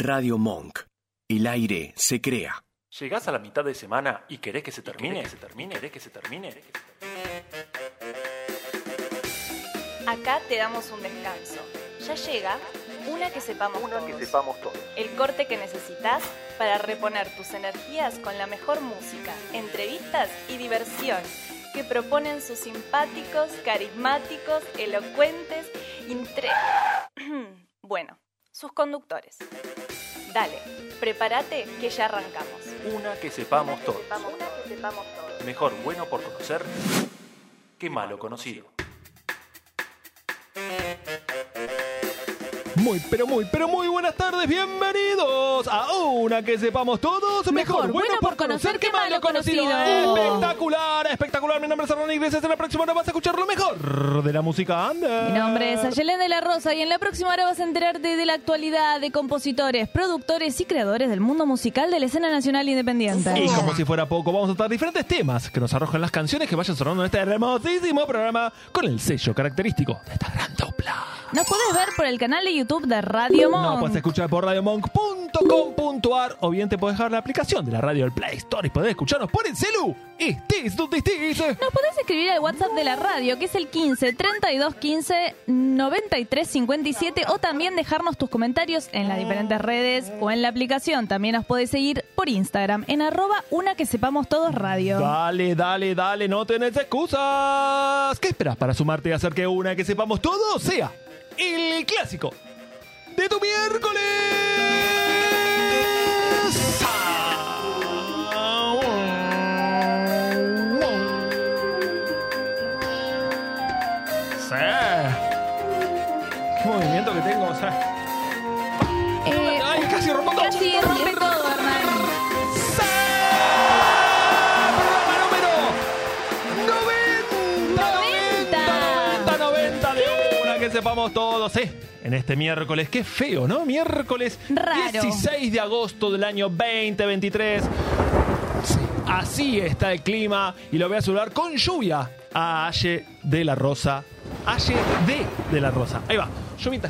Radio Monk. El aire se crea. ¿Llegás a la mitad de semana y querés que se termine? ¿Que se termine? ¿Querés que se termine? Acá te damos un descanso. Ya llega una que sepamos Una todos. que sepamos todos. El corte que necesitas para reponer tus energías con la mejor música, entrevistas y diversión que proponen sus simpáticos, carismáticos, elocuentes, intre... bueno, sus conductores. Dale, prepárate que ya arrancamos. Una que sepamos todos. Una que sepamos todos. Mejor bueno por conocer que malo conocido. Muy, pero muy, pero muy buenas tardes, bienvenidos a una que sepamos todos. Mejor bueno por conocer que malo conocido. Espectacular, espectacular. Mi nombre es Hernán Iglesias. En la próxima hora vas a escuchar lo mejor de la música under. Mi nombre es Ayelén de la Rosa y en la próxima hora vas a enterarte de la actualidad de compositores, productores y creadores del mundo musical de la escena nacional independiente. Y como si fuera poco, vamos a tratar diferentes temas que nos arrojan las canciones que vayan sonando en este hermosísimo programa con el sello característico de esta gran dupla. Nos podés ver por el canal de YouTube de Radio Monk. No, puedes escuchar por radiomonk.com.ar o bien te puedes dejar la aplicación de la radio del Play Store y podés escucharnos por el celu. Estés donde estés. Nos podés escribir al WhatsApp de la radio, que es el 15 32 15 93 57, o también dejarnos tus comentarios en las diferentes redes o en la aplicación. También nos podés seguir por Instagram en arroba una que sepamos todos radio. Dale, dale, dale, no tenés excusas. ¿Qué esperas para sumarte y hacer que una que sepamos todo sea el clásico de tu miércoles? Sí. Qué movimiento que tengo, o sea. Eh, Ay, casi rompo todo. casi rompe todo, Hernán. Programa número 90, 90, 90 de una que sepamos todos, ¿eh? En este miércoles, qué feo, ¿no? Miércoles Raro. 16 de agosto del año 2023. Sí, Así está el clima y lo voy a saludar con lluvia a Aye de la Rosa. Aye de de la Rosa. Ahí va. Lluvita.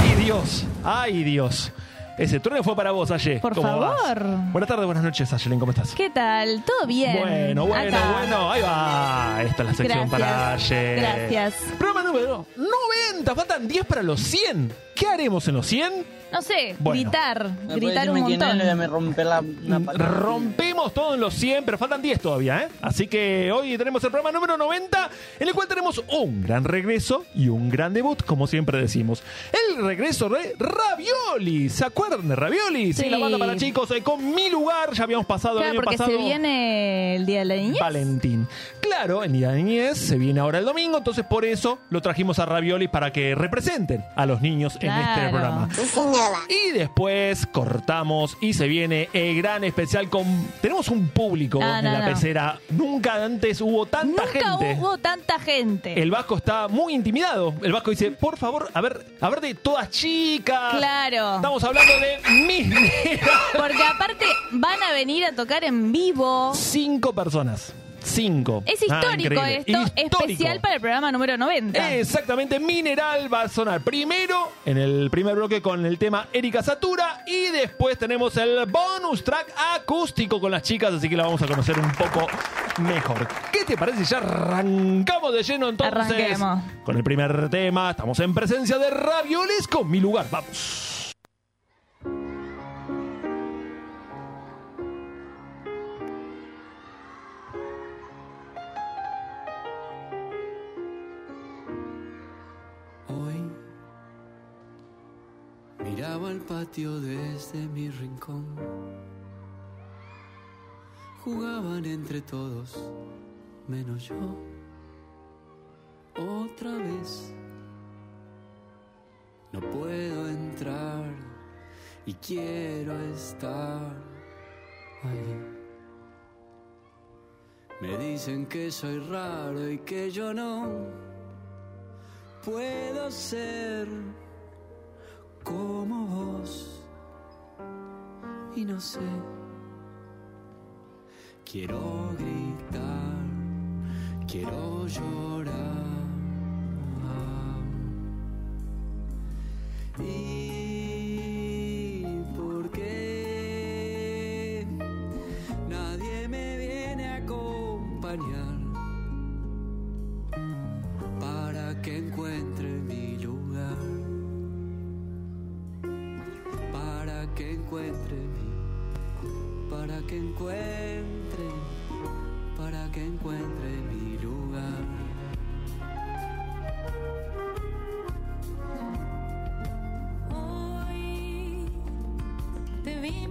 ¡Ay, Dios! ¡Ay, Dios! Ese trueno fue para vos, Aye. Por ¿Cómo vas? favor. Buenas tardes, buenas noches, Ayelén. ¿Cómo estás? ¿Qué tal? ¿Todo bien? Bueno, bueno, Acá. bueno. Ahí va. Esta es la sección Gracias. para Aye. Gracias. Programa número 90. Faltan 10 para los 100. ¿Qué haremos en los 100? No sé, Bueno. gritar, ¿Me gritar un decirme quién es? montón. Le voy a me romper la, la pata. Rompemos todo en los 100, pero faltan 10 todavía, ¿eh? Así que hoy tenemos el programa número 90, en el cual tenemos un gran regreso y un gran debut, como siempre decimos. El regreso de Ravioli. ¿Se acuerdan de Ravioli? Sí, Sí. la banda para chicos eh, con mi lugar. Ya habíamos pasado el Claro, año porque pasado. se viene el Día de la Niñez. Valentín. Claro, el Día de Niñez se viene ahora el domingo, entonces por eso lo trajimos a Ravioli para que representen a los niños en este Claro. programa. Y después cortamos y se viene el gran especial con... Tenemos un público No, en no, la no. pecera. Nunca antes hubo tanta Nunca gente. hubo tanta gente. El Vasco está muy intimidado. El Vasco dice, por favor, a ver, a ver de todas chicas. Claro. Estamos hablando de mis Porque aparte van a venir a tocar en vivo. Cinco personas. Cinco. Es Ah, histórico esto, Histórico. especial para el programa número 90. Exactamente, Mineral va a sonar primero en el primer bloque con el tema Erika Satura y después tenemos el bonus track acústico con las chicas, así que la vamos a conocer un poco mejor. ¿Qué te parece? si Ya arrancamos de lleno entonces Arranquemos. con el primer tema. Estamos en presencia de Ravioles con mi lugar. Vamos. Miraba el patio desde mi rincón. Jugaban entre todos, menos yo. Otra vez no puedo entrar y quiero estar ahí. Me dicen que soy raro y que yo no puedo ser como vos y no sé. Quiero gritar, quiero llorar. ¿Y por qué nadie me viene a acompañar? Para que encuentre, para que encuentre mi lugar. Hoy te vi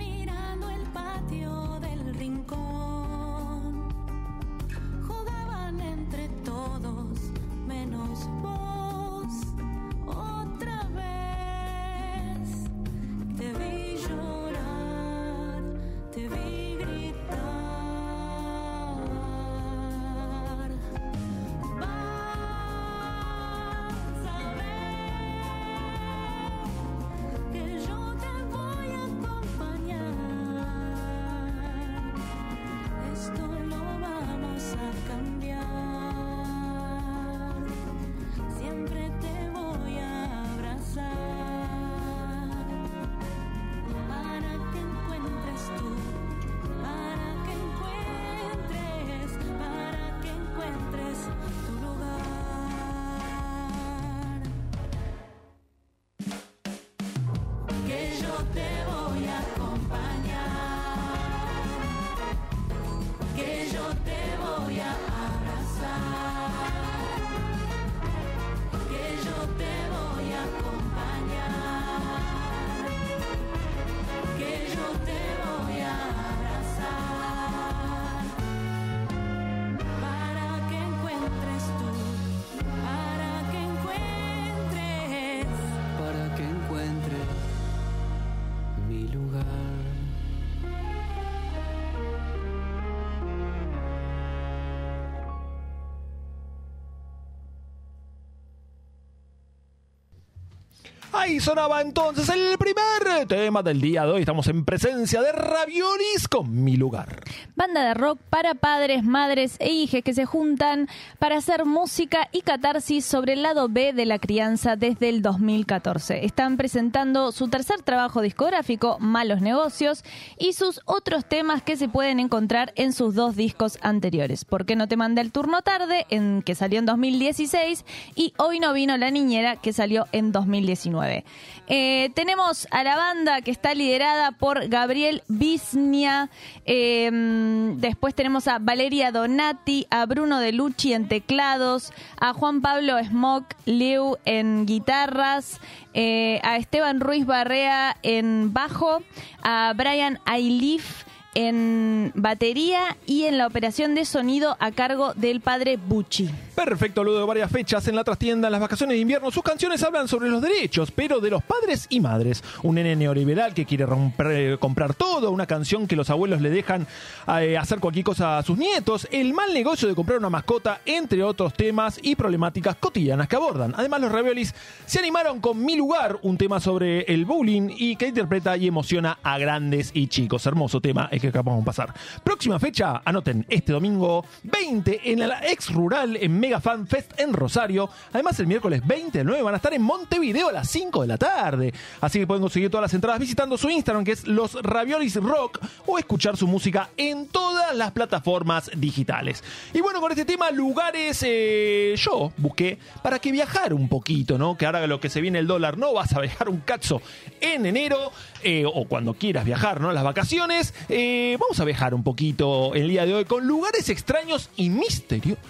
Sonaba entonces el primer tema del día de hoy. Estamos en presencia de Raviolis con mi lugar. Banda de rock para padres, madres e hijas que se juntan para hacer música y catarsis sobre el lado B de la crianza desde el 2014. Están presentando su tercer trabajo discográfico, Malos Negocios, y sus otros temas que se pueden encontrar en sus dos discos anteriores. ¿Por qué no te mandé el turno tarde? En, que salió en 2016 y Hoy no vino la niñera que salió en 2019. Eh, tenemos a la banda que está liderada por Gabriel Bisnia. eh, después tenemos a Valeria Donati, a Bruno De Lucci en teclados, a Juan Pablo Smock Liu en guitarras, eh, a Esteban Ruiz Barrea en bajo, a Brian Ailif en batería y en la operación de sonido a cargo del padre Bucci. Perfecto, luego de varias fechas en la trastienda en las vacaciones de invierno, sus canciones hablan sobre los derechos, pero de los padres y madres. Un nene neoliberal que quiere romper- eh, comprar todo, una canción que los abuelos le dejan eh, hacer cualquier cosa a sus nietos, el mal negocio de comprar una mascota, entre otros temas y problemáticas cotidianas que abordan. Además, los Raviolis se animaron con Mi Lugar, un tema sobre el bullying y que interpreta y emociona a grandes y chicos. Hermoso tema que acabamos de pasar. Próxima fecha, anoten, este domingo 20 en la ex rural en Mega Fan Fest en Rosario. Además, el miércoles 20 del 9 van a estar en Montevideo a las 5 de la tarde. Así que pueden conseguir todas las entradas visitando su Instagram, que es Los Raviolis Rock, o escuchar su música en todas las plataformas digitales. Y bueno, con este tema, lugares eh, yo busqué para que viajar un poquito, ¿no? Que ahora lo que se viene el dólar, no vas a viajar un cazo en enero, eh, o cuando quieras viajar, ¿no? Las vacaciones. Eh, vamos a viajar un poquito el día de hoy con lugares extraños y misteriosos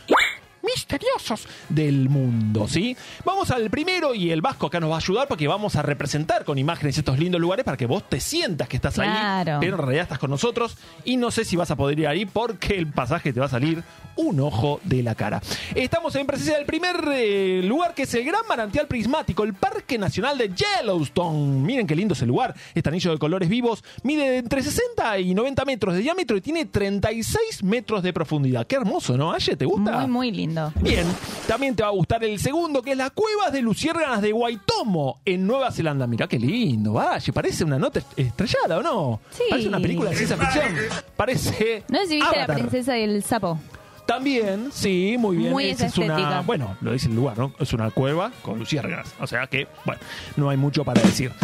misteriosos del mundo, ¿sí? Vamos al primero y el Vasco acá nos va a ayudar porque vamos a representar con imágenes estos lindos lugares para que vos te sientas que estás ahí, Claro. pero en realidad estás con nosotros y no sé si vas a poder ir ahí porque el pasaje te va a salir un ojo de la cara. Estamos en presencia del primer eh, lugar que es el Gran Manantial Prismático, el Parque Nacional de Yellowstone. Miren qué lindo es el lugar, este anillo de colores vivos mide entre 60 y 90 metros de diámetro y tiene 36 metros de profundidad. Qué hermoso, ¿no? Aye, ¿te gusta? Muy, muy lindo. Bien, también te va a gustar el segundo, que es las cuevas de luciérganas de Waitomo, en Nueva Zelanda. Mirá qué lindo, vaya, parece una nota estrellada, ¿o no? Sí. Parece una película de ciencia ficción. Parece. No sé si viste Avatar. la princesa y el sapo. También, sí, muy bien. Muy Esa es una, bueno, lo dice el lugar, ¿no? Es una cueva con luciérnagas. O sea que, bueno, no hay mucho para decir.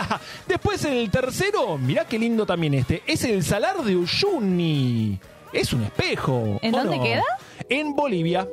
Ah, Después el tercero, mirá qué lindo también este, es el Salar de Uyuni. Es un espejo. ¿En ¿o dónde no? queda? En Bolivia.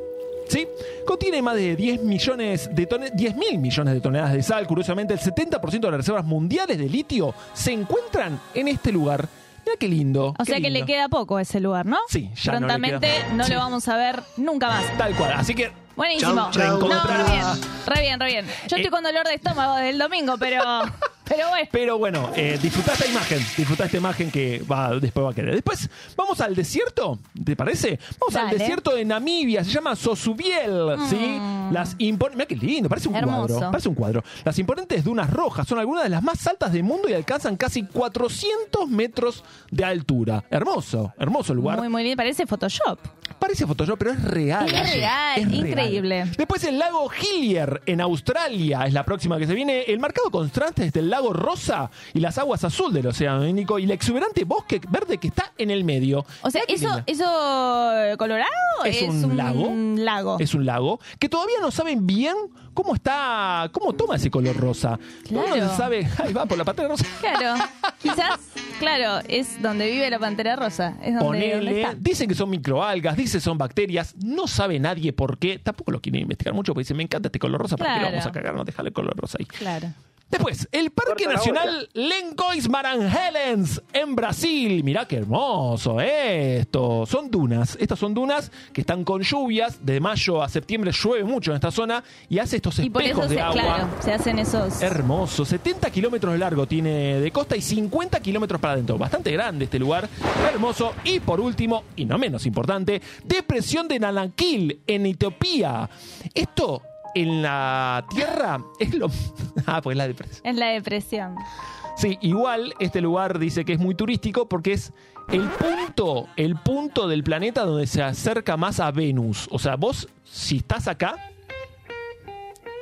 ¿Sí? Contiene más de 10 millones de tone- 10 mil millones de toneladas de sal. Curiosamente, el 70% de las reservas mundiales de litio se encuentran en este lugar. Mira qué lindo. O sea que le queda poco a ese lugar, ¿no? Sí, ya no le Prontamente queda. no, Sí. lo vamos a ver nunca más. Tal cual. Así que Buenísimo. Chau, chau. No, re bien, re bien, re bien. Yo Eh. estoy con dolor de estómago del domingo, pero, pero bueno. Pero bueno, eh, disfrutá esta imagen, disfrutá esta imagen que va, después va a querer. Después vamos al desierto, ¿te parece? Vamos al desierto de Namibia, se llama Sosubiel, ¿sí? Las imponentes, mira qué lindo, parece un Mm. Hermoso. cuadro, parece un cuadro. Las imponentes dunas rojas son algunas de las más altas del mundo y alcanzan casi 400 metros de altura. Hermoso, hermoso lugar. Muy, muy bien. Parece Photoshop. Parece Photoshop, pero es real. Es real, Es increíble. Después el lago Hillier en Australia es la próxima que se viene. El marcado contraste entre el lago rosa y las aguas azul del Océano Índico y el exuberante bosque verde que está en el medio. O sea, eso, eso eh, colorado ¿Es es, un lago? lago. Es un lago que todavía no saben bien cómo está, cómo toma ese color rosa. Claro. sabe, ahí va por la pantalla rosa. Claro, quizás, claro, es donde vive la pantera rosa. Es donde, donde Ponele, está. dicen que son microalgas, dicen que son bacterias, no sabe nadie por qué, tampoco lo quieren investigar mucho porque dicen, me encanta este color rosa, ¿para qué lo vamos a cagar? No dejarle el color rosa ahí. Claro. Después, el Parque Nacional Lencois Maranhelens en Brasil. Mirá qué hermoso esto. Son dunas. Estas son dunas que están con lluvias. De mayo a septiembre llueve mucho en esta zona y hace estos Y por espejos eso, de se, agua. claro, se hacen esos. Hermoso, 70 kilómetros de largo tiene de costa y 50 kilómetros para adentro. Bastante grande este lugar, hermoso. Y por último, y no menos importante, depresión de Nanakil en Etiopía. Esto en la tierra es lo... Ah, pues la depresión. Es la depresión. Sí, igual este lugar dice que es muy turístico porque es el punto, el punto del planeta donde se acerca más a Venus. O sea, vos, si estás acá,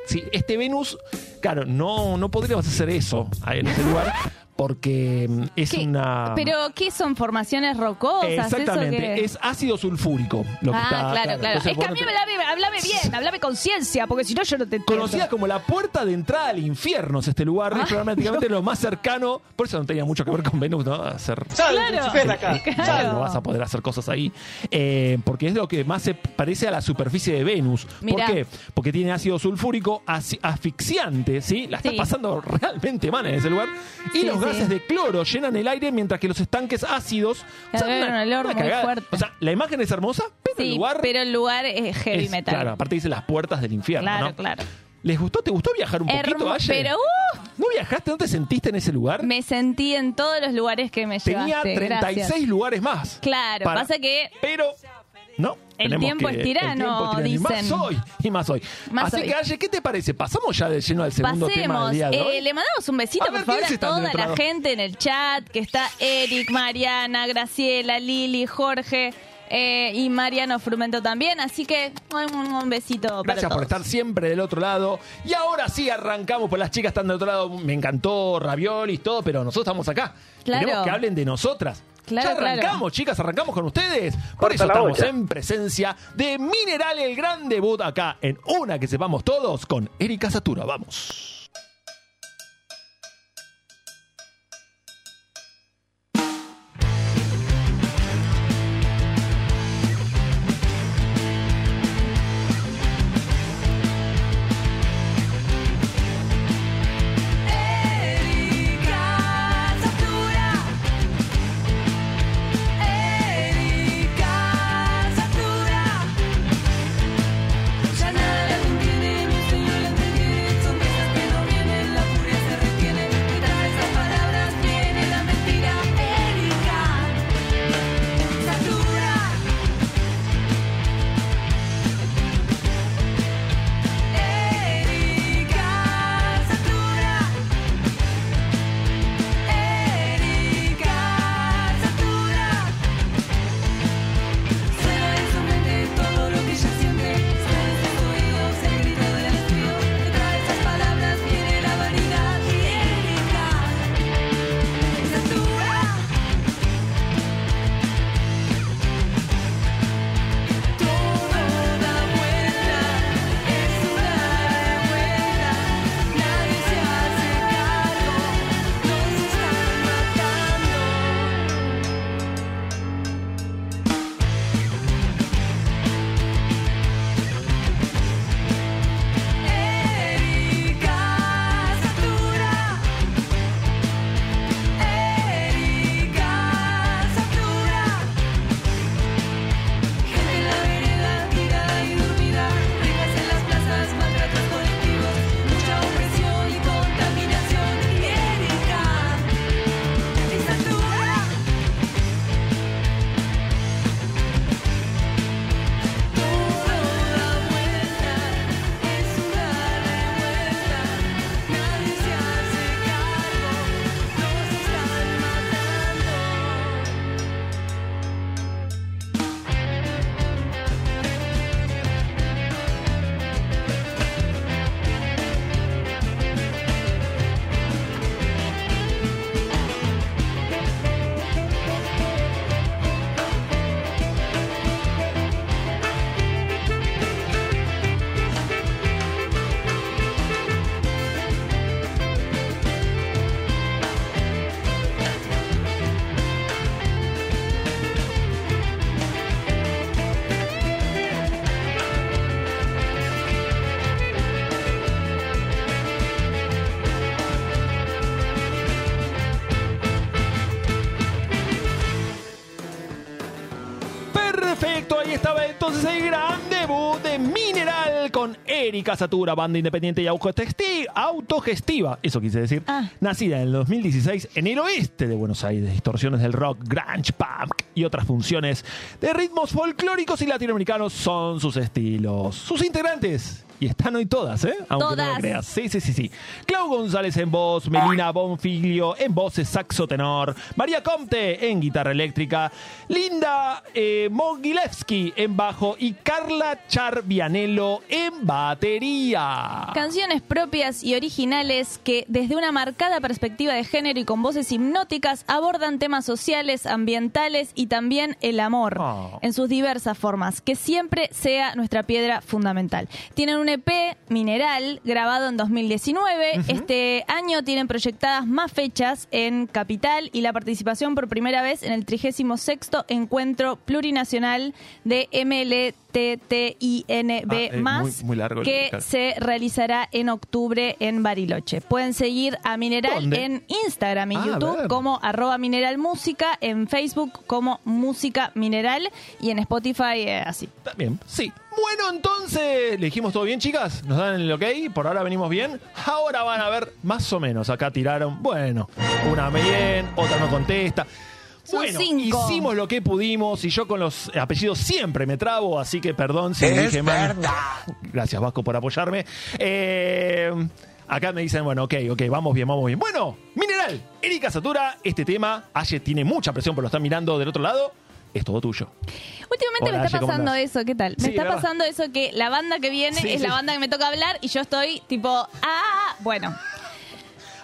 si este Venus, claro, no, no podríamos hacer eso en ese lugar porque mm, es ¿Qué? una. ¿Pero qué son? ¿Formaciones rocosas? ¿Eso Exactamente, es ácido sulfúrico. Lo que ah, está, claro, claro. Entonces, es que vos a mí te- me hablame, hablame bien, hablame con ciencia, porque si no yo no te entiendo. Conocida como la puerta de entrada al infierno es este lugar, es prácticamente lo más cercano, por eso no tenía mucho que ver con Venus, ¿no? Hacer Claro, claro. no vas a poder hacer cosas ahí. Eh, porque es lo que más se parece a la superficie de Venus. Mirá. ¿Por qué? Porque tiene ácido sulfúrico asfixiante, ¿sí? La está Sí. pasando realmente mal en ese lugar. Y Sí, los sí. Gases de cloro llenan el aire mientras que los estanques ácidos. Claro, era un olor muy fuerte. O sea, la imagen es hermosa, pero el lugar. pero el lugar es heavy es- metal. Claro, aparte dice las puertas del infierno, claro, ¿no? claro. ¿Les gustó? ¿Te gustó viajar un poquito, Hermo- Aye? pero uh, ¿No viajaste? ¿No te sentiste en ese lugar? me sentí en todos los lugares que me Tenía llevaste. 36 gracias. lugares más. Claro, Para- pasa que Pero, no. El tiempo que- es tirano, el tiempo es tirano. Y dicen. más hoy, y más hoy. Más Así hoy. que, Aye, ¿qué te parece? ¿Pasamos ya de lleno al segundo tema Pasemos, del día de hoy? Eh, le mandamos un besito A ver, por favor ¿quiénes a toda la gente en el chat, que está Eric, Mariana, Graciela, Lili, Jorge eh, y Mariano Frumento también, así que un, besito para Gracias por estar siempre del otro lado. Y ahora sí arrancamos, pues las chicas están del otro lado. Me encantó Raviolis, todo, pero nosotros estamos acá. Claro. Queremos que hablen de nosotras. Claro, ya arrancamos, claro. chicas, arrancamos con ustedes. Por Corta eso estamos olla. en presencia de Mineral, el gran debut acá en Una que sepamos todos con Erika Satura. Vamos. Ese gran debut de Mineral con Erika Satura, banda independiente y autogesti- autogestiva, eso quise decir, Ah. nacida en el 2016 en el oeste de Buenos Aires, distorsiones del rock, grunge, punk y otras funciones de ritmos folclóricos y latinoamericanos son sus estilos. Sus integrantes, y están hoy todas, ¿eh? Aunque no lo Todas. creas. Sí, sí, sí, sí. Clau González en voz, Melina Bonfiglio en voces saxo tenor, María Comte en guitarra eléctrica, Linda eh, Mogilevsky en bajo y Carla Charvianello en batería. Canciones propias y originales que desde una marcada perspectiva de género y con voces hipnóticas abordan temas sociales, ambientales y también el amor Oh. en sus diversas formas, que siempre sea nuestra piedra fundamental. Tienen un EP Mineral grabado en 2019. Este año tienen proyectadas más fechas en Capital y la participación por primera vez en el 36 Encuentro Plurinacional de MLTTINB+, Ah, es muy- muy largo el- que claro. se realizará en octubre en Bariloche. Pueden seguir a Mineral ¿Dónde? en Instagram y Ah, YouTube como arroba Mineral Música, en Facebook como Música Mineral y en Spotify eh, así. También, sí. Bueno, entonces, ¿le dijimos todo bien, chicas? ¿Nos dan el ok? ¿Por ahora venimos bien? Ahora van a ver, más o menos, acá tiraron, bueno, una bien, otra no contesta. Son bueno, cinco. hicimos lo que pudimos y yo con los apellidos siempre me trabo, así que perdón si dije mal. Gracias, Vasco, por apoyarme. Eh, acá me dicen, bueno, ok, ok, vamos bien, vamos bien. Bueno, Mineral, Erika Satura, este tema, Aye tiene mucha presión, pero lo están mirando del otro lado. Es todo tuyo. Últimamente Hola, me está Aye, ¿cómo pasando eso, ¿qué tal? Sí, me está ¿verdad? pasando eso que la banda que viene Sí, es sí. la banda que me toca hablar y yo estoy tipo, ah, bueno.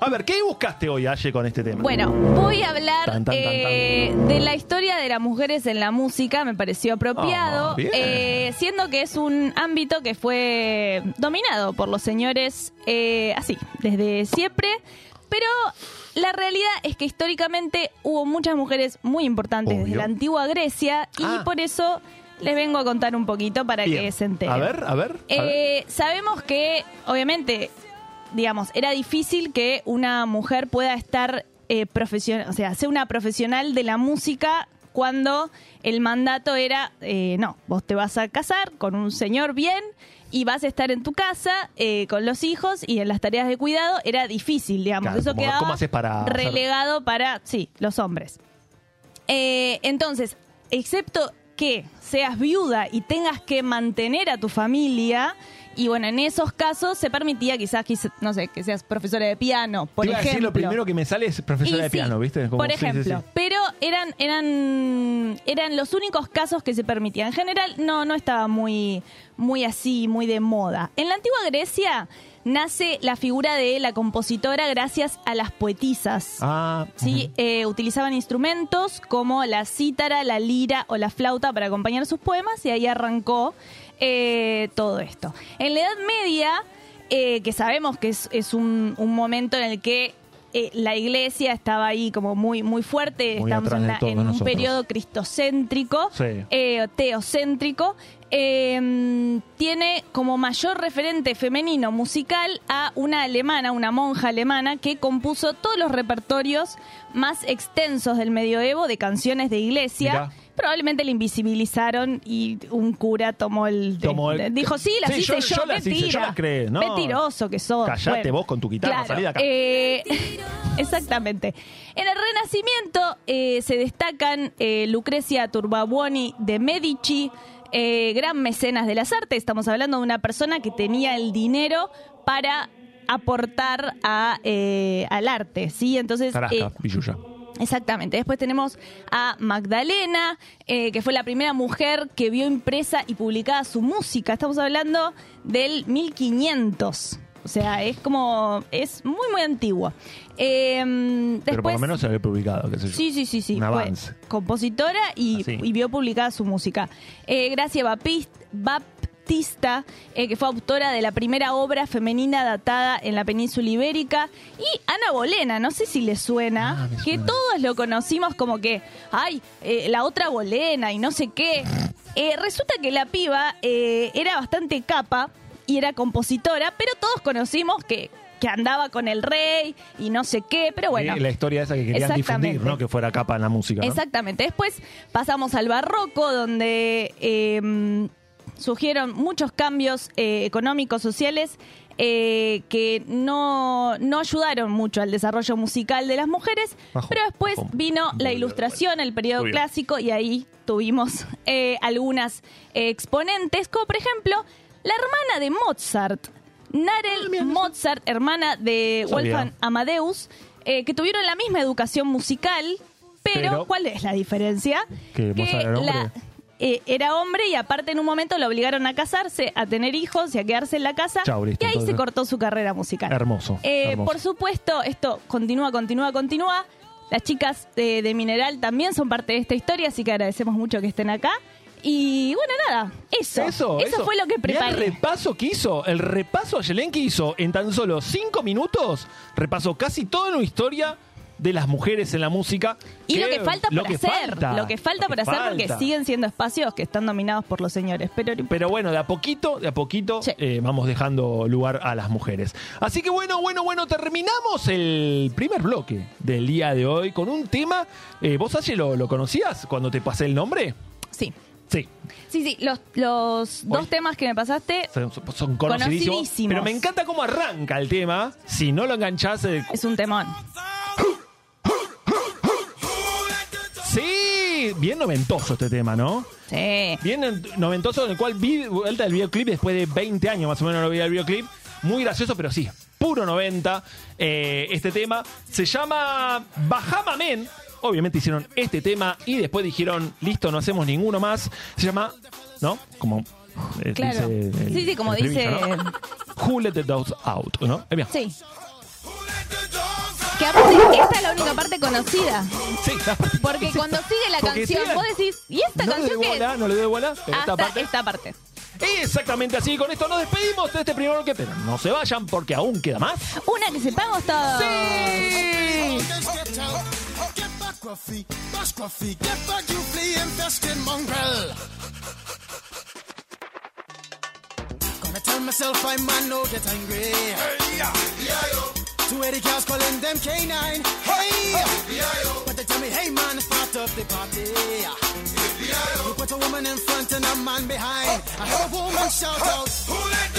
A ver, ¿qué buscaste hoy, Aye, con este tema? Bueno, voy a hablar Tan, tan, tan, eh, de la historia de las mujeres en la música, me pareció apropiado, Ah, eh, siendo que es un ámbito que fue dominado por los señores eh, así, desde siempre, pero la realidad es que históricamente hubo muchas mujeres muy importantes Obvio. desde la antigua Grecia y Ah. por eso les vengo a contar un poquito para Bien. que se enteren. A ver, a ver. a ver. Eh, sabemos que, obviamente, digamos, era difícil que una mujer pueda estar eh, profesional, o sea, ser una profesional de la música cuando el mandato era, eh, no, vos te vas a casar con un señor bien y vas a estar en tu casa eh, con los hijos y en las tareas de cuidado era difícil, digamos. Claro, Eso ¿cómo- quedaba cómo haces para hacer- relegado para, sí, los hombres. Eh, entonces, excepto que seas viuda y tengas que mantener a tu familia, y bueno, en esos casos se permitía quizás, quizás, no sé, que seas profesora de piano, por Te iba a ejemplo. decir, lo primero que me sale es profesora Y de sí, piano, ¿viste? Como- por sí, ejemplo. sí. Pero eran, eran, eran los únicos casos que se permitían. En general, no, no estaba muy, muy así, muy de moda. En la antigua Grecia nace la figura de la compositora gracias a las poetisas. Ah, Sí, eh, utilizaban instrumentos como la cítara, la lira o la flauta para acompañar sus poemas y ahí arrancó eh, todo esto. En la Edad Media, eh, que sabemos que es, es un, un momento en el que eh, la iglesia estaba ahí como muy, muy fuerte, Muy estamos en, la- en un nosotros. periodo cristocéntrico, Sí. eh, teocéntrico. eh, tiene como mayor referente femenino musical a una alemana, una monja alemana, que compuso todos los repertorios más extensos del medioevo de canciones de iglesia. Mirá. Probablemente la invisibilizaron y un cura tomó el... Tomó el- dijo, sí, las Sí, hice yo- yo, yo las hice, yo las creé, ¿no? Mentiroso que sos. Callate vos con tu guitarra, salí de acá. eh, exactamente. En el Renacimiento eh, se destacan eh, Lucrecia Turbabuoni de Medici, eh, gran mecenas de las artes. Estamos hablando de una persona que tenía el dinero para aportar a, eh, al arte, ¿sí? Entonces, Tarasca. Exactamente. Después tenemos a Magdalena, eh, que fue la primera mujer que vio impresa y publicada su música. Estamos hablando del 1500. O sea, es como. Es muy, muy antigua. Eh, después, Pero por lo menos se había publicado, qué sé yo. Sí, sí, sí, sí. Un avance. compositora y, Así. y vio publicada su música. Eh, Gracia Baptista, eh, que fue autora de la primera obra femenina datada en la península ibérica. Y Ana Bolena, no sé si le suena, Ah, que suena. todos lo conocimos como que, ay, eh, la otra Bolena y no sé qué. Eh, resulta que la piba era bastante capa y era compositora, pero todos conocimos que que andaba con el rey y no sé qué, pero bueno. Sí, la historia esa que querían difundir, ¿no? Que fuera capa en la música. ¿no? Exactamente. Después pasamos al barroco, donde eh, surgieron muchos cambios eh, económicos, sociales, eh, que no, no ayudaron mucho al desarrollo musical de las mujeres, pero después vino la ilustración, el periodo clásico, y ahí tuvimos eh, algunas eh, exponentes, como por ejemplo la hermana de Mozart, Narel Mozart, hermana de Sabía. Wolfgang Amadeus, eh, que tuvieron la misma educación musical, pero, Pero- ¿cuál es la diferencia? Que Mozart era hombre. Eh, era hombre y aparte en un momento lo obligaron a casarse, a tener hijos y a quedarse en la casa. Chau, listo, y ahí entonces. se cortó su carrera musical. Hermoso, Eh, hermoso. Por supuesto, esto continúa, continúa, continúa. Las chicas de, de Mineral también son parte de esta historia, así que agradecemos mucho que estén acá. Y bueno, nada, eso. Eso, eso, fue lo que Mirá el preparé. repaso que hizo, el repaso a Yelén que hizo en tan solo cinco minutos, repasó casi toda una historia de las mujeres en la música. Y lo que falta lo por que hacer, falta, lo que falta por hacer porque siguen siendo espacios que están dominados por los señores. Pero Pero bueno, de a poquito, de a poquito Sí. eh, vamos dejando lugar a las mujeres. Así que bueno, bueno, bueno, terminamos el primer bloque del día de hoy con un tema. eh, ¿Vos, Aye, lo, lo conocías cuando te pasé el nombre? sí. Sí, Sí, sí, los, los dos temas que me pasaste son, son conocidísimos, Conocidísimos. Pero me encanta cómo arranca el tema. Si no lo enganchás, eh, es un temón. Sí, bien noventoso este tema, ¿no? Sí. Bien en- noventoso, en el cual vi vuelta el videoclip después de 20 años más o menos lo vi el videoclip. Muy gracioso, pero sí, puro 90. eh, este tema se llama Bahama Men. Obviamente hicieron este tema y después dijeron, listo, no hacemos ninguno más. Se llama, ¿no? Como eh, Claro. dice el- Sí, sí, como dice- ¿no? Who let the dogs out, ¿no? Eh. Sí. Que aparte, esta es la única parte conocida. Sí, Porque cuando sigue la Porque canción, sigue- vos decís, ¿y esta no le doy canción qué bola, es? no le doy bola, pero esta Hasta parte esta parte. Exactamente así, con esto nos despedimos de este primer bloque, pero no se vayan porque aún queda más. Una que sepamos todos. ¡Sí! Get back, Ruffy, bash Ruffy, get back, you flea infested mongrel. Gonna tell myself I'm man, no get angry. Two Eddie cows calling them K9. Hey! But they tell me, hey man, it's part of the party. You put a woman in front and a man behind. I heard a woman shout out, Who let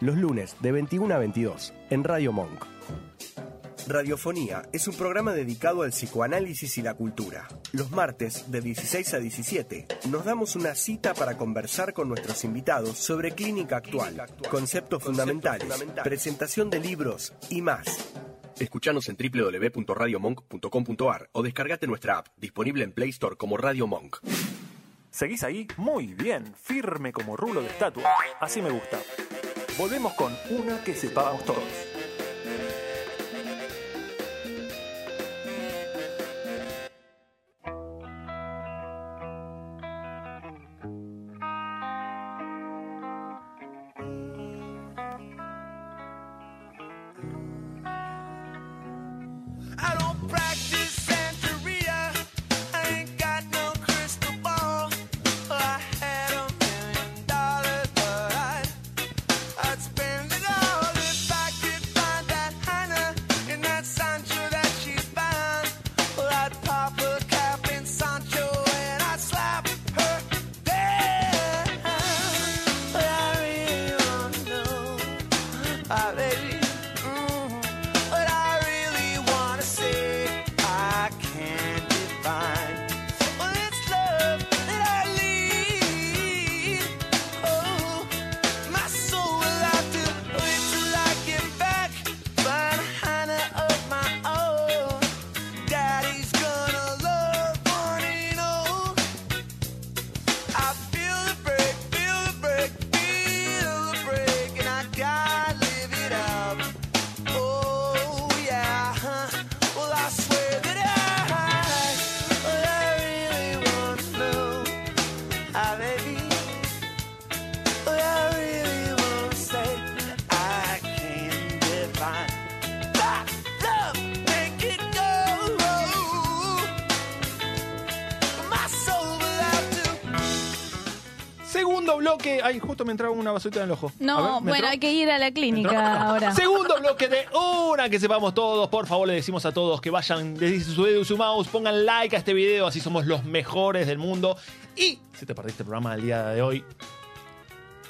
Los lunes de 21 a 22 en Radio Monk. Radiofonía es un programa dedicado al psicoanálisis y la cultura. Los martes, de 16 a 17, nos damos una cita para conversar con nuestros invitados sobre clínica actual, conceptos fundamentales, presentación de libros y más. Escuchanos en www.radiomonk.com.ar o descargate nuestra app, disponible en Play Store como Radio Monk. ¿Seguís ahí? Muy bien, firme como rulo de estatua. Así me gusta. Volvemos con una que sepamos todos. Ay, justo me entraba una basurita en el ojo. No, ver, ¿me bueno, entró? hay que ir a la clínica ahora. Segundo bloque de una que sepamos todos. Por favor, le decimos a todos que vayan desde su dedo y su mouse, pongan like a este video, así somos los mejores del mundo. Y si te perdiste el programa del día de hoy,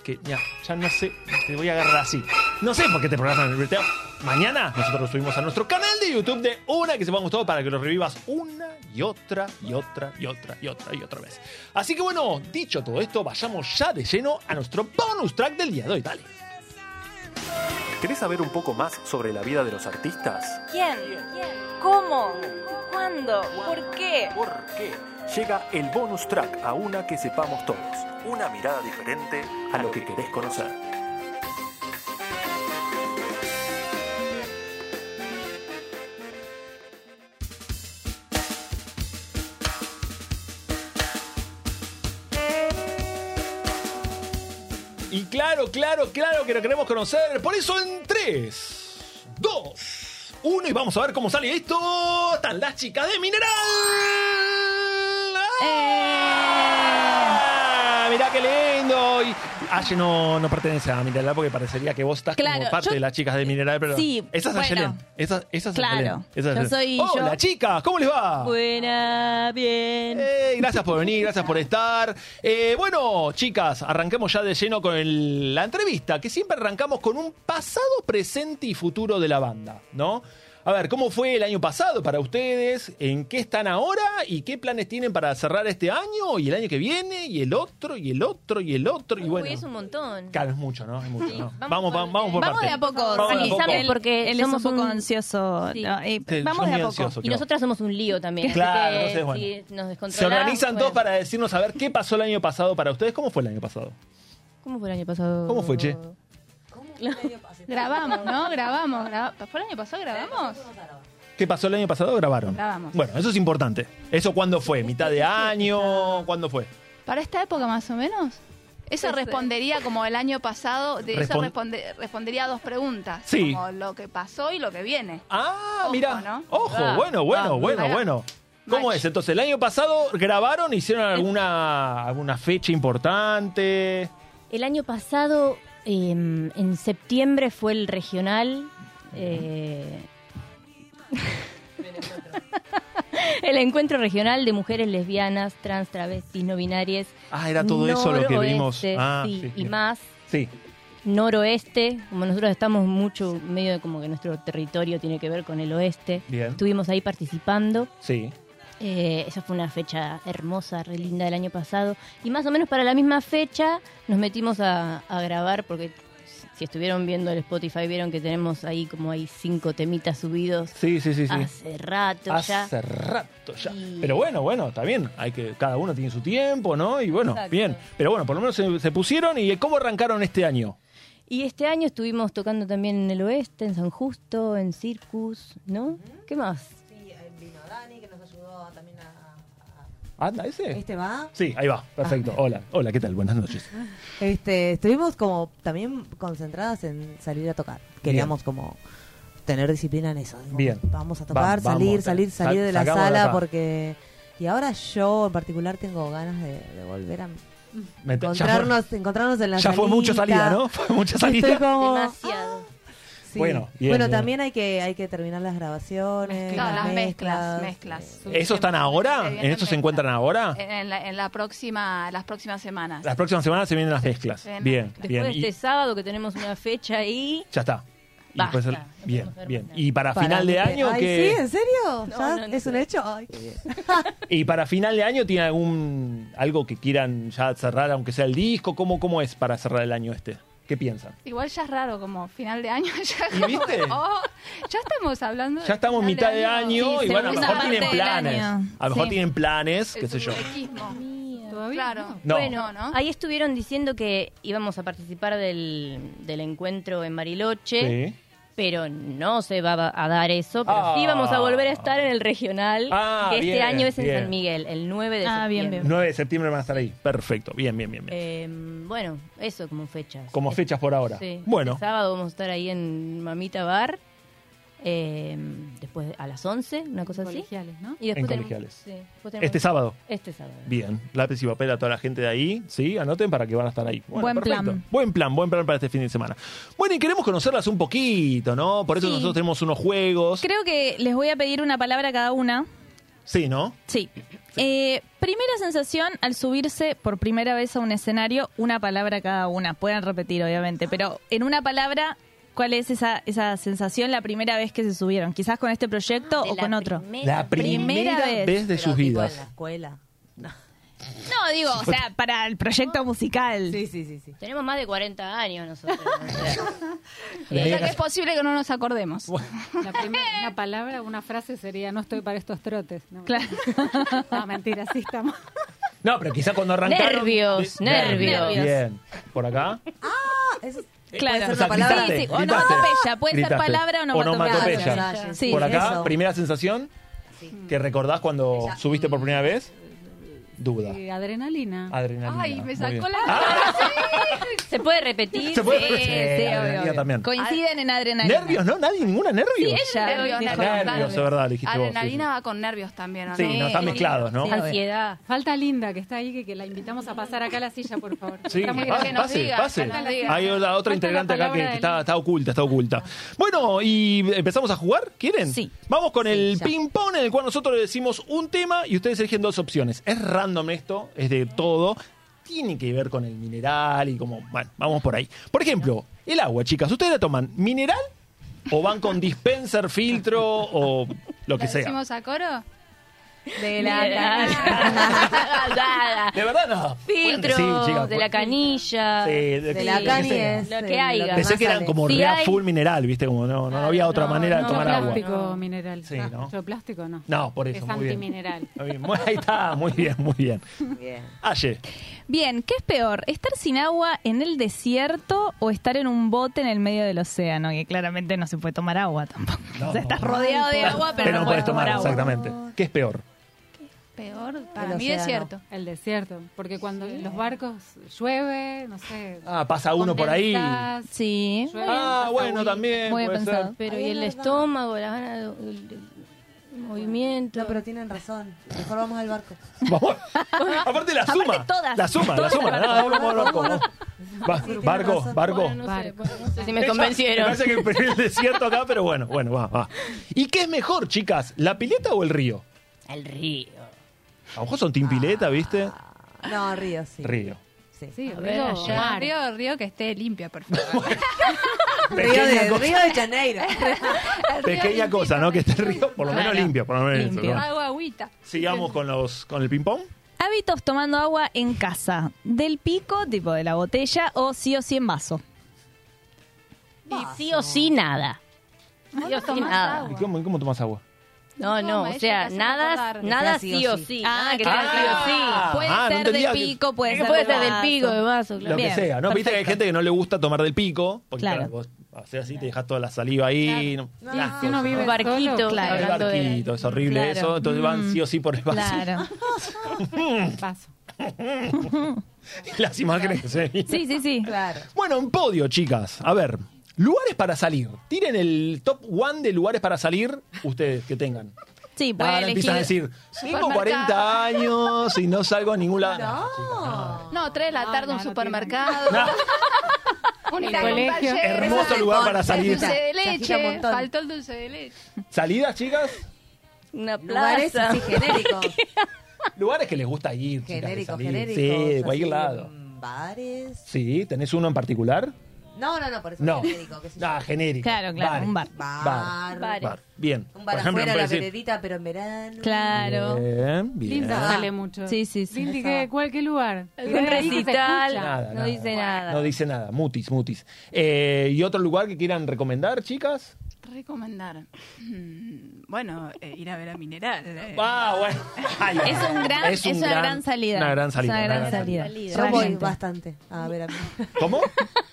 que ya, ya no sé, te voy a agarrar así. No sé por qué te programa el video. Mañana nosotros subimos a nuestro canal de YouTube de una que sepamos todos para que lo revivas una y otra y otra y otra y otra y otra vez. Así que bueno, dicho todo esto, vayamos ya de lleno a nuestro bonus track del día de hoy. Dale. ¿Querés saber un poco más sobre la vida de los artistas? ¿Quién? ¿Cómo? ¿Cuándo? ¿Por qué? ¿Por qué? Llega el bonus track a una que sepamos todos. Una mirada diferente a lo que querés conocer. Claro, claro, claro que lo queremos conocer. Por eso en 3, 2, 1 y vamos a ver cómo sale esto. Están las chicas de Mineral. ¡Ah! Mirá qué lindo. Y Aye no, no pertenece a Mineral porque parecería que vos estás Claro, como parte yo- de las chicas de Mineral, pero Sí, esa es bueno. Ayelen. Esa, esa es Claro. Esa es yo soy Hola yo. chicas, ¿cómo les va? Buena, bien. Eh, gracias por venir, gracias por estar. Eh, bueno, chicas, arranquemos ya de lleno con el- la entrevista, que siempre arrancamos con un pasado, presente y futuro de la banda, ¿no? A ver, ¿cómo fue el año pasado para ustedes? ¿En qué están ahora? ¿Y qué planes tienen para cerrar este año? ¿Y el año que viene? ¿Y el otro? ¿Y el otro? ¿Y el otro? Y bueno. Uy, es un montón. Claro, es mucho, ¿no? Es mucho, Sí, ¿no? vamos Vamos, vamos, vamos por Vamos parte. de a poco. Vamos de a poco. Organizamos porque Él es un somos poco un- ansioso. Sí. no, y Sí, vamos de a poco. ansioso, Y nosotras somos un lío también. así Claro, que ustedes, bueno. si nos Se organizan bueno. todos para decirnos a ver qué pasó el año pasado para ustedes. ¿Cómo fue el año pasado? ¿Cómo fue el año pasado? ¿Cómo fue, che? Grabamos, ¿no? Grabamos. graba- ¿Fue el año pasado grabamos? ¿Qué pasó el año pasado? Grabaron. Grabamos. Bueno, eso es importante. ¿Eso cuándo fue? ¿Mitad de año? ¿Cuándo fue? ¿Para esta época más o menos? Eso respondería como el año pasado, de eso Respon- responde- respondería a dos preguntas. Sí. Como lo que pasó y lo que viene. Ah, Ojo, mira. ¿no? Ojo, Ah, bueno, bueno, ah, bueno, ahí va. bueno. ¿Cómo es? Entonces, el año pasado grabaron, hicieron alguna, alguna fecha importante. El año pasado, eh, en septiembre, fue el regional. eh, el encuentro regional de mujeres lesbianas, trans, travestis, no binarias. Ah, era todo eso lo que vimos. Ah, sí, sí, y bien. más. Sí. Noroeste, como nosotros estamos mucho medio de como que nuestro territorio tiene que ver con el oeste. Bien. Estuvimos ahí participando. Sí. Eh, esa fue una fecha hermosa, re linda del año pasado. Y más o menos para la misma fecha nos metimos a, a grabar, porque si estuvieron viendo el Spotify vieron que tenemos ahí como hay cinco temitas subidos Sí, sí, sí, sí. hace rato ya. Hace rato ya. Pero bueno, bueno, está bien. Hay que, cada uno tiene su tiempo, ¿no? Y bueno, Exacto. bien. Pero bueno, por lo menos se, se pusieron. ¿Y cómo arrancaron este año? Y este año estuvimos tocando también en el oeste, en San Justo, en Circus, ¿no? ¿Qué más? ¿Anda ese? ¿Este va? Sí, ahí va. Perfecto. Hola. Hola, ¿qué tal? Buenas noches. Este, estuvimos como también concentradas en salir a tocar. Queríamos como tener disciplina en eso. Digo, Bien. Vamos a tocar, Va- salir, vamos, salir, sal- salir de la de sala porque... Y ahora yo en particular tengo ganas de, de volver a ya encontrarnos, encontrarnos en la Ya fue mucha salida, ¿no? Fue mucha salida. Estoy como- Demasiado. Sí. Bueno, bien, bueno, bien. también hay que hay que terminar las grabaciones, Claro, las las mezclas. mezclas, mezclas. ¿Eso están ahora? ¿En eso se encuentran ahora? En, la, en la próxima, las próximas semanas. Las próximas semanas se vienen las mezclas. Se vienen Bien, las Después bien. de Y este sábado que tenemos una fecha ahí. ya está. Y Basta. después bien, bien. Y para, Para final de que- año Ay, que ¿sí? ¿En serio? No, ¿Ya no, no ¿Es un hecho? Ay, qué bien. y para final de año tiene algún algo que quieran ya cerrar aunque sea el disco, ¿cómo cómo es para cerrar el año este? ¿Qué piensan? Igual ya es raro, como final de año. Ya, ¿Y como- viste? oh, ya estamos hablando. Ya estamos final mitad de año Sí, y bueno, a lo mejor tienen planes. año. A lo mejor Sí. tienen planes, qué sé yo. Claro. No. Bueno, ahí estuvieron diciendo que íbamos a participar del, del encuentro en Bariloche. Sí. Pero no se va a dar eso, pero Ah. sí vamos a volver a estar en el regional, Ah, que este bien, año es en bien. San Miguel, el 9 de Ah, bien, septiembre. 9 de septiembre van a estar ahí. Perfecto. Bien, bien, bien. bien. Eh, bueno, eso como fechas. Como fechas por ahora. Sí. Bueno. Sábado vamos a estar ahí en Mamita Bar. Eh, después a las 11, una cosa así. Colegiales, ¿no? Y después En tenemos- colegiales. sí, después tenemos- Este sábado. Este sábado. Bien, lápiz y papel a toda la gente de ahí, ¿sí? Anoten para que van a estar ahí. Bueno, Buen perfecto. plan. Buen plan, buen plan para este fin de semana. Bueno, y queremos conocerlas un poquito, ¿no? Por eso Sí. nosotros tenemos unos juegos. Creo que les voy a pedir una palabra a cada una. Sí, ¿no? Sí. Eh, primera sensación al subirse por primera vez a un escenario, una palabra cada una. Pueden repetir, obviamente, pero en una palabra, ¿cuál es esa, esa sensación la primera vez que se subieron? Quizás con este proyecto o con otro. La primera, vez. de sus vidas. escuela. No, digo, o sea, para el proyecto musical. Sí, sí, sí. sí. Tenemos más de 40 años nosotros. o sea. Que es posible que no nos acordemos. La primera una palabra, una frase sería no estoy para estos trotes. No, Claro. no mentira, sí estamos. No, pero quizás cuando arrancaron... Nervios, nervios. Bien. ¿Por acá? Eso Claro. puede ser O sea, una palabra. Sí, sí, gritaste. onomatopeya, puede ser Gritaste. palabra o Onomatopeya. onomatopeya. Sí, Por acá, eso. primera sensación que recordás cuando subiste por primera vez. Duda. Sí, adrenalina. Adrenalina. Ay, me sacó la ¿Se puede repetir? ¿Se puede Sí, repetir? sí, obvio, también. Coinciden en adrenalina. ¿Nervios, no? ¿Nadie? ¿Ninguna nervios? Sí, ella Nervios, dijo. nervios, Nervios, es verdad, dijiste vos. sí, Adrenalina va con nervios también. ¿o Sí, no? Sí, no, están mezclados, ¿no? Ansiedad. Falta Linda, que está ahí, que, que la invitamos a pasar acá a la silla, por favor. Sí, Está muy ah, grande. pase, diga, pase. que nos diga. Hay la otra Falta integrante acá que, está, está oculta, está oculta. Bueno, y empezamos a jugar, ¿quieren? Sí. Vamos con el ping-pong en el cual nosotros le decimos un tema y ustedes eligen dos opciones. Es random esto, es de todo. Tiene que ver con el mineral y como, bueno, vamos por ahí. Por ejemplo, el agua, chicas. ¿Ustedes la toman mineral ¿O van con dispenser, filtro o lo que ¿La sea? decimos a coro? De la canilla. De verdad no. Pueden Filtro, decir, chicas, de la canilla. Sí, de- de la canilla. Lo que haya. Pensé que eran como Si rea hay- full mineral, ¿viste? Como no, no, no había otra manera de tomar agua. plástico mineral. Sí, ¿no? Mucho plástico no. No, por eso, Es muy bien. antimineral. Bien, muy- Ahí está, muy bien, muy bien. Bien. Aye, Bien, ¿qué es peor? ¿Estar sin agua en el desierto o estar en un bote en el medio del océano? Que claramente no se puede tomar agua tampoco. o sea, estás rodeado de agua, pero, pero no puedes tomar, agua. exactamente. ¿Qué es peor? Peor, para El mí océano. desierto. El desierto. Porque cuando los barcos llueve, no sé. Ah, pasa uno por ahí. Sí. llueve, Ah, bueno, también. Muy puede pensado. ser. Pero y el verdad. estómago, las ganas, el, el movimiento. No, pero tienen razón. Mejor vamos al barco. Vamos. Aparte la Aparte suma. todas. La suma, la suma. No, barco. vamos al barco. Vámonos. Va- Sí, tiene barco, barco. Bueno, no sé, no sé si me Ella- convencieron. Me parece que el desierto acá, pero bueno, bueno, va, va. ¿Y qué es mejor, chicas? ¿La pileta o el río? El río. A lo mejor son team pileta, ¿viste? No, Río, sí. Río. Sí. Sí, A río, ver, allá. mar. Río, río que esté limpia, por favor. Río Pequeña de, cosa, Río de Janeiro. pequeña cosa, ¿no? Que esté el río, por lo menos Claro. limpio, por lo menos eso, Limpio. ¿no? Agua, agüita. Sigamos con los con el ping pong. Hábitos tomando agua en casa. ¿Del pico, tipo de la botella, o sí o sí en vaso? Y sí o sí nada. Sí o sí nada. agua. ¿Y cómo, cómo tomas agua? No, no, o sea, nada, nada sí o sí. Ah, que sea sí o sí. Puede ah, no ser entendía del que- pico, puede Que ser puede del ser del vaso. pico, de vaso, claro. Lo que Bien, sea, ¿no? Viste que hay perfecto. gente que no le gusta tomar del pico, porque Claro. claro, vos haces así, te dejas toda la saliva ahí. no- No, las Si uno vive Un barquito, solo, claro. El hablando de... barquito, es horrible Claro. eso, entonces van Mm. sí o sí por el vaso. Claro. Paso. Las imágenes que se. Sí, sí, sí. Claro. Bueno, un podio, chicas. A ver, lugares para salir. Tiren el top one de lugares para salir ustedes que tengan. Sí, puede Ahora elegir. empiezan a decir, tengo Supermercado. 40 años y no salgo a ningún lado. No, no. No, 3 de la No, tarde no, un no supermercado. No. Un El colegio. Hermoso lugar para salir. Dulce de Se agita un leche. montón. Faltó el dulce de leche. ¿Salidas, chicas? Una Lugares plaza. así genéricos. Lugares que les gusta ir. chicas, de Genéricos, salir. genéricos. Sí, de cualquier así, lado. mm, Bares. Sí, ¿tenés uno en particular? No, no, no, por eso No. genérico. sé yo. No, genérico. Claro, claro, un bar. Bar. Bares. Bar. Bien. Un bar Por ejemplo, afuera, la decir- veredita, pero en verano. Claro. Bien, bien. Linda Ah. sale mucho. Sí, sí, sí. Lindy. ¿qué, ¿cuál qué lugar? Algún ¿Qué dice que se recital. Nada, No dice nada. No dice nada. Mutis, mutis. Eh, ¿Y otro lugar que quieran recomendar, chicas? Recomendar. Mm, Bueno, eh, ir a ver a Mineral. eh. Ah, bueno. Ay, Es un gran- es una gran salida. Una gran salida. Es una gran una salida. salida. Yo voy bastante a ver a mí. ¿Cómo?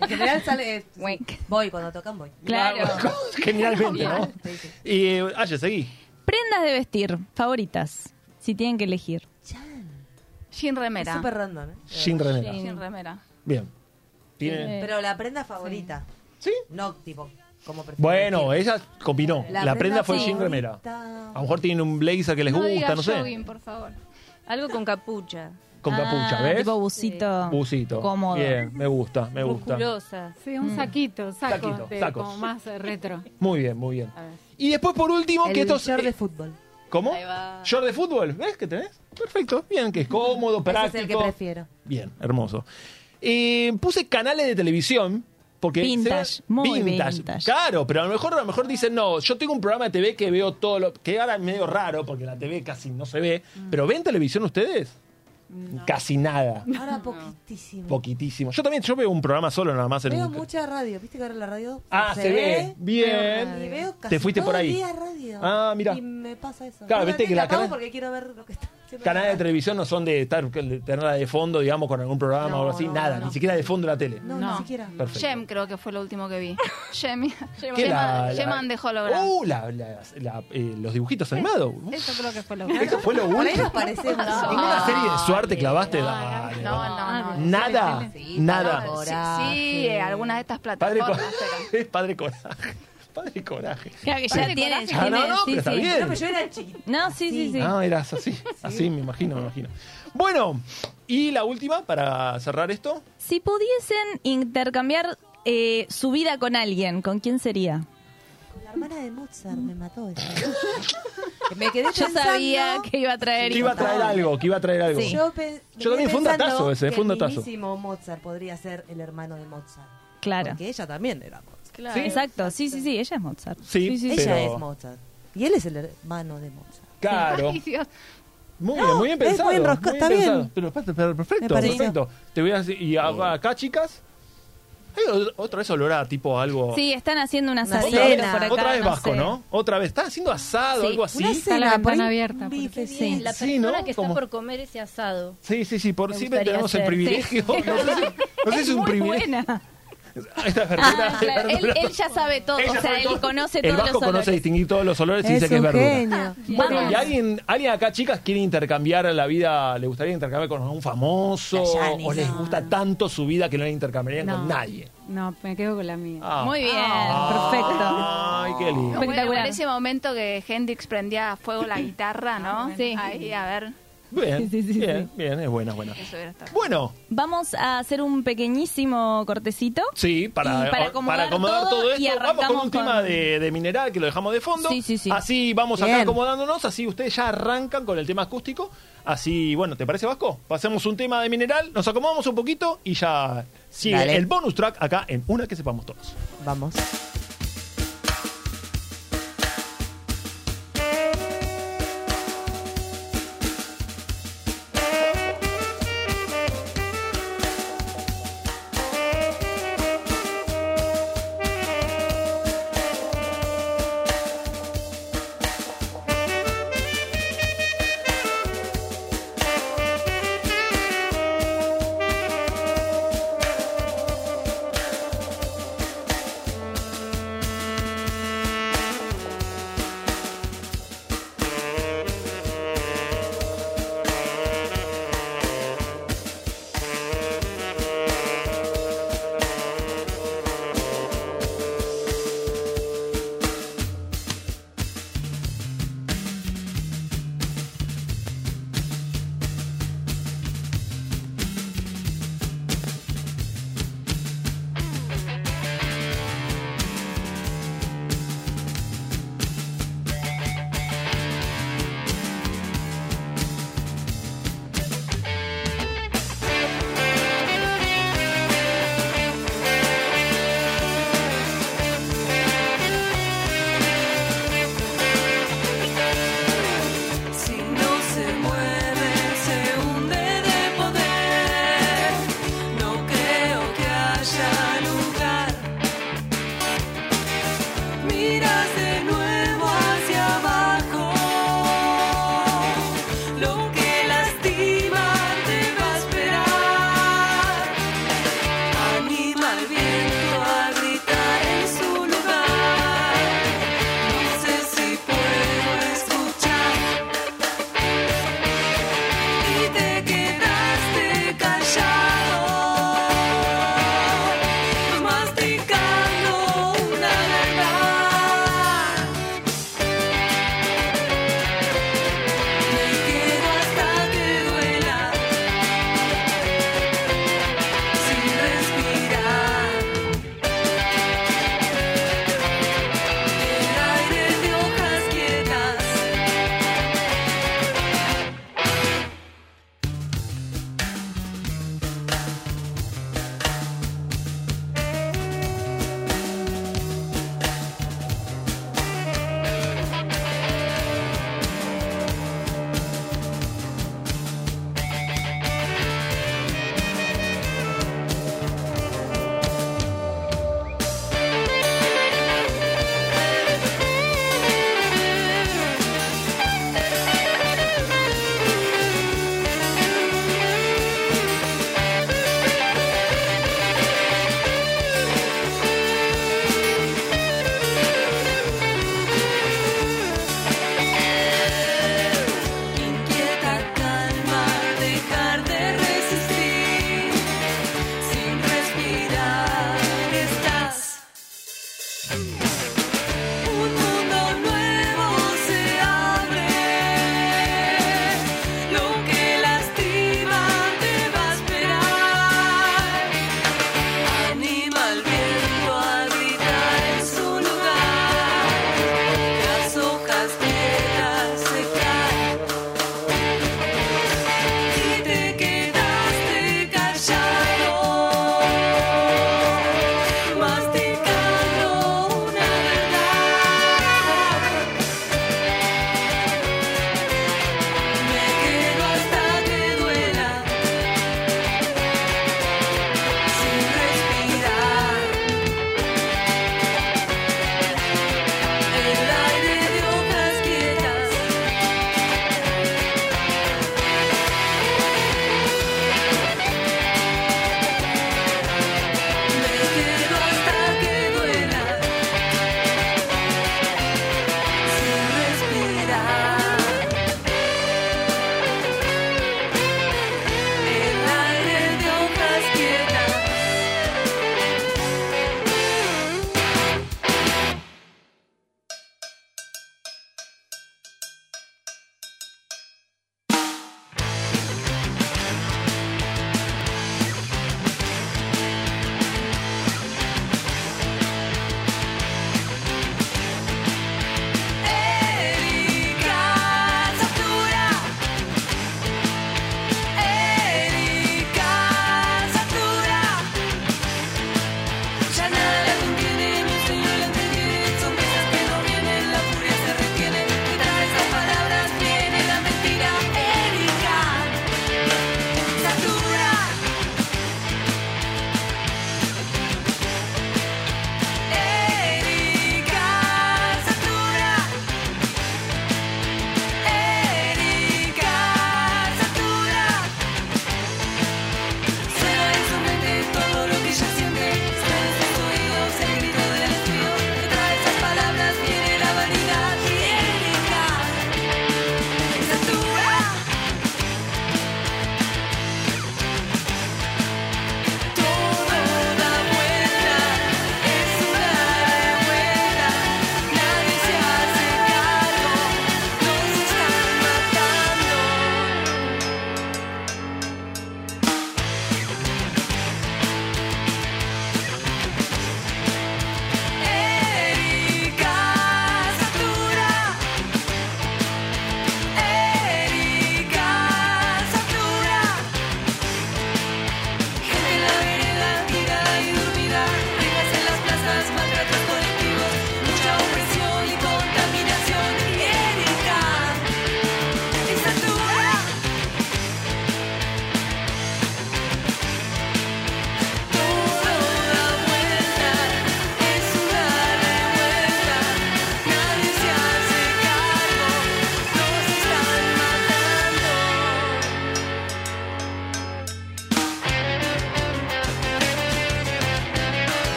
En general sale. eh, voy, cuando tocan voy. Claro. Genialmente, ¿no? Sí, sí. Y, eh, Aye, seguí. Prendas de vestir favoritas, si tienen que elegir. Es remera. súper random, ¿eh? Sin remera. Jean remera. Bien. Tiene- Pero la prenda favorita. ¿Sí? No, tipo, como prefiero Bueno, ella combinó. La, La prenda prenda fue jean remera. A lo mejor tienen un blazer que les no gusta, digas no sé. jogging, por favor. Algo con capucha. Con capucha, Ah, ¿ves? Tipo busito. Busito. Cómodo. Bien, me gusta, me gusta. Musculosa. Sí, un saquito, saco, Saquito, de- sacos. como más eh, retro. Muy bien, muy bien. A ver. Y después, por último, El que estos. short eh, de fútbol. ¿Cómo? Ahí va. Short de fútbol, ¿ves que tenés? Perfecto, bien, que es cómodo, Ese práctico. es el que prefiero. Bien, hermoso. Eh, puse canales de televisión. Porque Vintage, ve- muy vintage. Claro, pero a lo mejor a lo mejor dicen, no, yo tengo un programa de TV que veo todo lo. que ahora es medio raro, porque la TV casi no se ve. Mm. ¿Pero ven televisión ustedes? Casi nada. Ahora poquitísimo. Poquitísimo. Yo también, yo veo un programa solo nada más en Veo un- mucha radio. ¿Viste que ahora la radio Ah, se ve. Bien. Y veo casi Te fuiste todo por ahí. día radio. Ah, mira. Y me pasa eso. Claro, No, viste que la porque quiero ver lo que está Canales de televisión no son de estar de tenerla de fondo, digamos, con algún programa No, o algo así, no, nada, no. ni siquiera de fondo la tele. No, No. ni siquiera. Perfecto. Gem creo que fue lo último que vi. Gem. ¿Qué la- la- Hologram. Uh, la- la- la- eh, los dibujitos animados. Eso creo que fue lo Eso fue lo último. Ninguna serie de suerte clavaste. Dale, No, no, no. Nada, Sí, nada. Padre Sí, Coraje. sí, eh, algunas de estas Padre plataformas. coraje. Es padre coraje. Padre coraje. Claro que ya tiene. Ah, no, no, sí, pero está bien. No, pero yo era chiquita. No, sí, sí, sí. Ah, eras así. Así me imagino, me imagino. Bueno, y la última para cerrar esto. Si pudiesen intercambiar eh, su vida con alguien, ¿con quién sería? Con la hermana de Mozart me mató eso. me quedé Yo pensando. sabía que iba a traer Que iba a traer algo, que iba a traer algo. Sí. Yo, Yo también fue un datazo ese, que fue un el datazo. mismísimo Mozart podría ser el hermano de Mozart. Claro. Porque ella también era Claro. Exacto, sí, sí, sí, ella es Mozart. Sí, Ella pero- es Mozart. Y él es el hermano de Mozart. Claro. Ay, Dios. Muy No, bien, muy bien es pensado. muy enroscado, muy está pensado. bien. Pero, pero- pero perfecto, perfecto. Te voy a decir, y acá, chicas, hay otra vez olor a tipo algo. Sí, están haciendo una cena. por acá. Otra vez no vasco, sé. ¿no? Otra vez. ¿Estás haciendo asado Sí, algo así? Una Está la cena, ventana ahí, abierta. bife, Sí, sí. la Sí, persona ¿no? que está por comer ese asado. Sí, sí, sí. Por siempre tenemos el ser. privilegio. Sí. No sé, si- no sé si es un muy privilegio. buena. Esta es verdura. Ah, claro, él, él ya sabe todo, Ella o sea, él todo. conoce El todos vasco los conoce distinguir todos los olores y Es dice que es un verdura. genio. Bueno, Vamos. ¿y alguien, alguien acá, chicas, quiere intercambiar la vida? ¿Le gustaría intercambiar con algún famoso? ¿O les gusta tanto su vida que no la intercambiarían No. con nadie? No, me quedo con la mía. Ah. Muy bien, Ah. perfecto. Ay, qué lindo. Bueno, Espectacular. en ese momento que Hendrix prendía a fuego la guitarra, ¿no? Sí. Ahí, a ver, Bien, Sí, sí, sí, bien, bien, es buena, es buena. eso. Bueno, Vamos a hacer un pequeñísimo cortecito. sí, para, para acomodar acomodar todo, todo, y esto, vamos con un tema de, de mineral que lo dejamos de fondo. Sí, sí, sí. Así vamos acá Bien. acomodándonos, así ustedes ya arrancan con el tema acústico. Así, bueno, ¿te parece, Vasco? Pasemos un tema de mineral, nos acomodamos un poquito y ya sigue Dale. el bonus track acá en Una que sepamos todos. Vamos.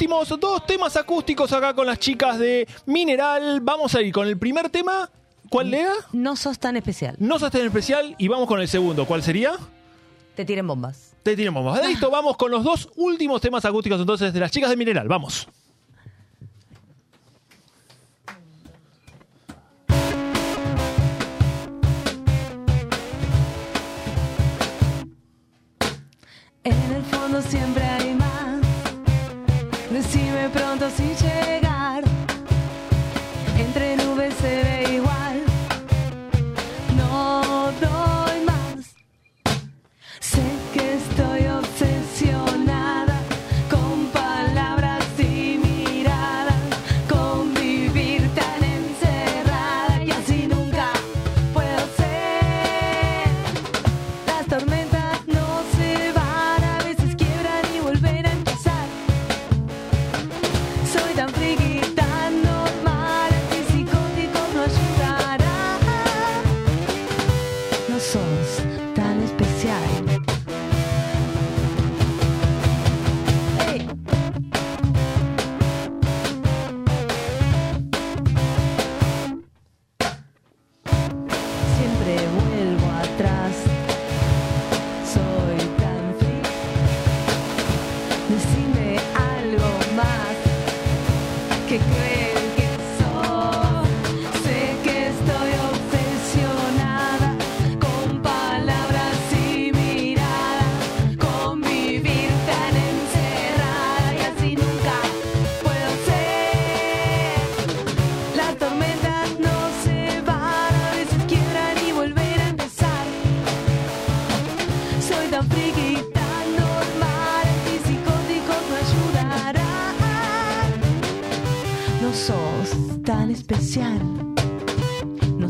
Últimos dos temas acústicos acá con las chicas de Mineral. Vamos a ir con el primer tema. ¿Cuál era? No sos tan especial. No sos tan especial y vamos con el segundo. ¿Cuál sería? Te tiren bombas. Te tiren bombas. Listo, vamos con los dos últimos temas acústicos entonces de las chicas de Mineral. Vamos. En el fondo siempre hay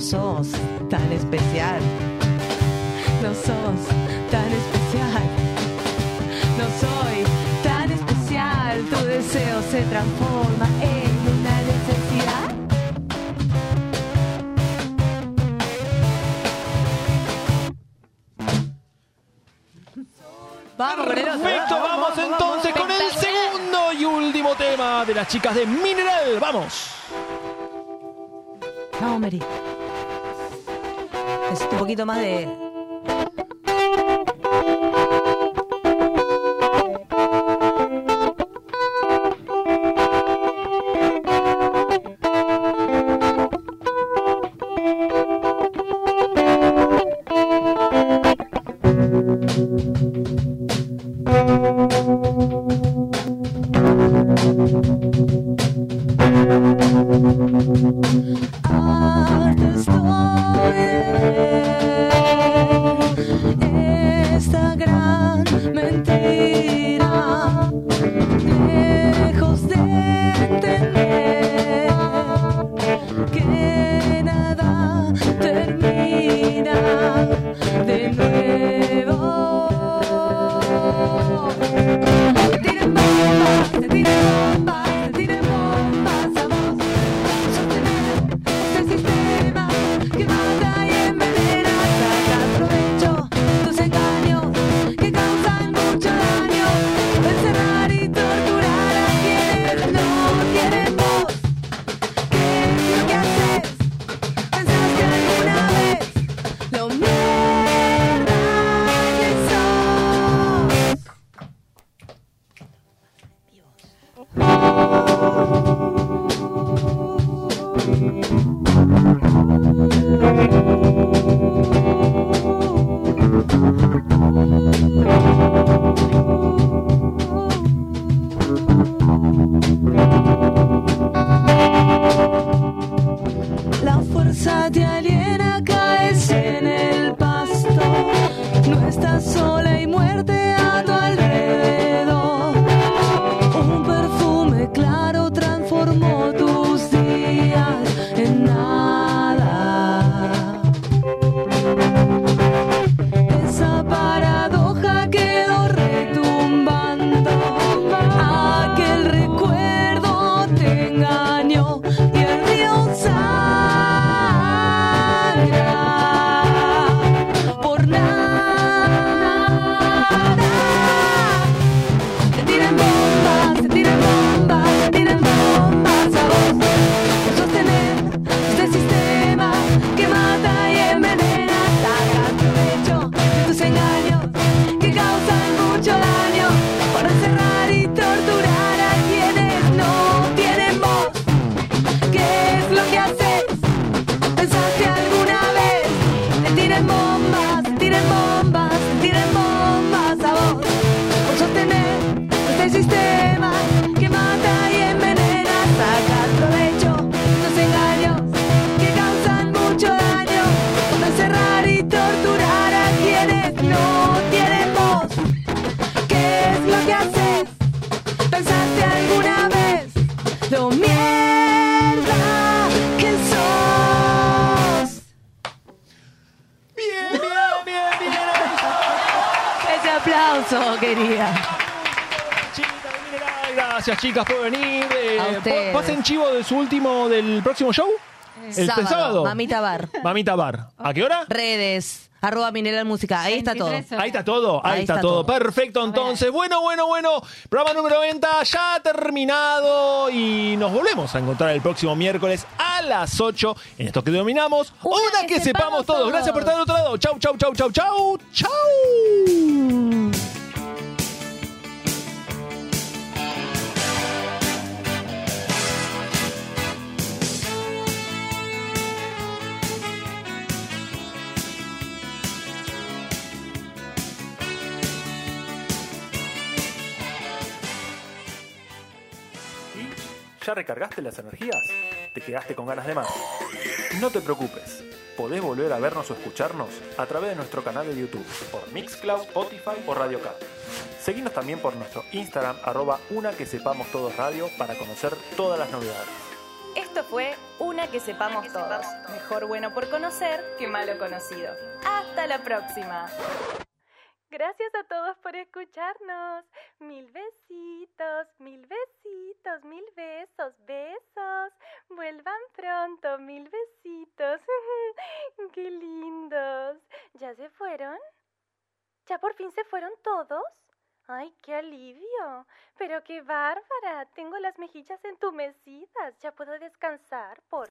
No sos tan especial. No sos tan especial. No soy tan especial. Tu deseo se transforma en una necesidad. Vamos. Perfecto, vamos entonces con el segundo y último tema de las chicas de Mineral. Vamos. Vamos, Mary. Un poquito más de. lo mierda que sos. Bien, bien, bien, bien. Ese aplauso, querida. Gracias chicas por venir. ¿Pasen eh, chivo de su último, del próximo show? El sábado, sábado. Mamita Bar. Mamita Bar. ¿A qué hora? Redes, arroba Mineral Música. Ahí está todo. Ahí está todo, ahí, Ahí está, está todo. todo. Perfecto, entonces. Bueno, bueno, bueno. Programa número 90 ya ha terminado y nos volvemos a encontrar el próximo miércoles a las 8 en esto que denominamos Una, que, sepamos todos. Gracias por estar del otro lado. Chau, chau, chau, chau, chau, chau. ¿Ya recargaste las energías? ¿Te quedaste con ganas de más? No te preocupes, podés volver a vernos o escucharnos a través de nuestro canal de YouTube, por Mixcloud, Spotify o Radio Cat. Seguinos también por nuestro Instagram, arroba una que sepamos todos radio, para conocer todas las novedades. Esto fue Una que sepamos todos. Mejor bueno por conocer que malo conocido. Hasta la próxima. Gracias a todos por escucharnos. Mil besitos, mil besitos, mil besos, besos. Vuelvan pronto, mil besitos. Qué lindos. ¿Ya se fueron? ¿Ya por fin se fueron todos? Ay, qué alivio. Pero qué bárbara. Tengo las mejillas entumecidas. Ya puedo descansar, por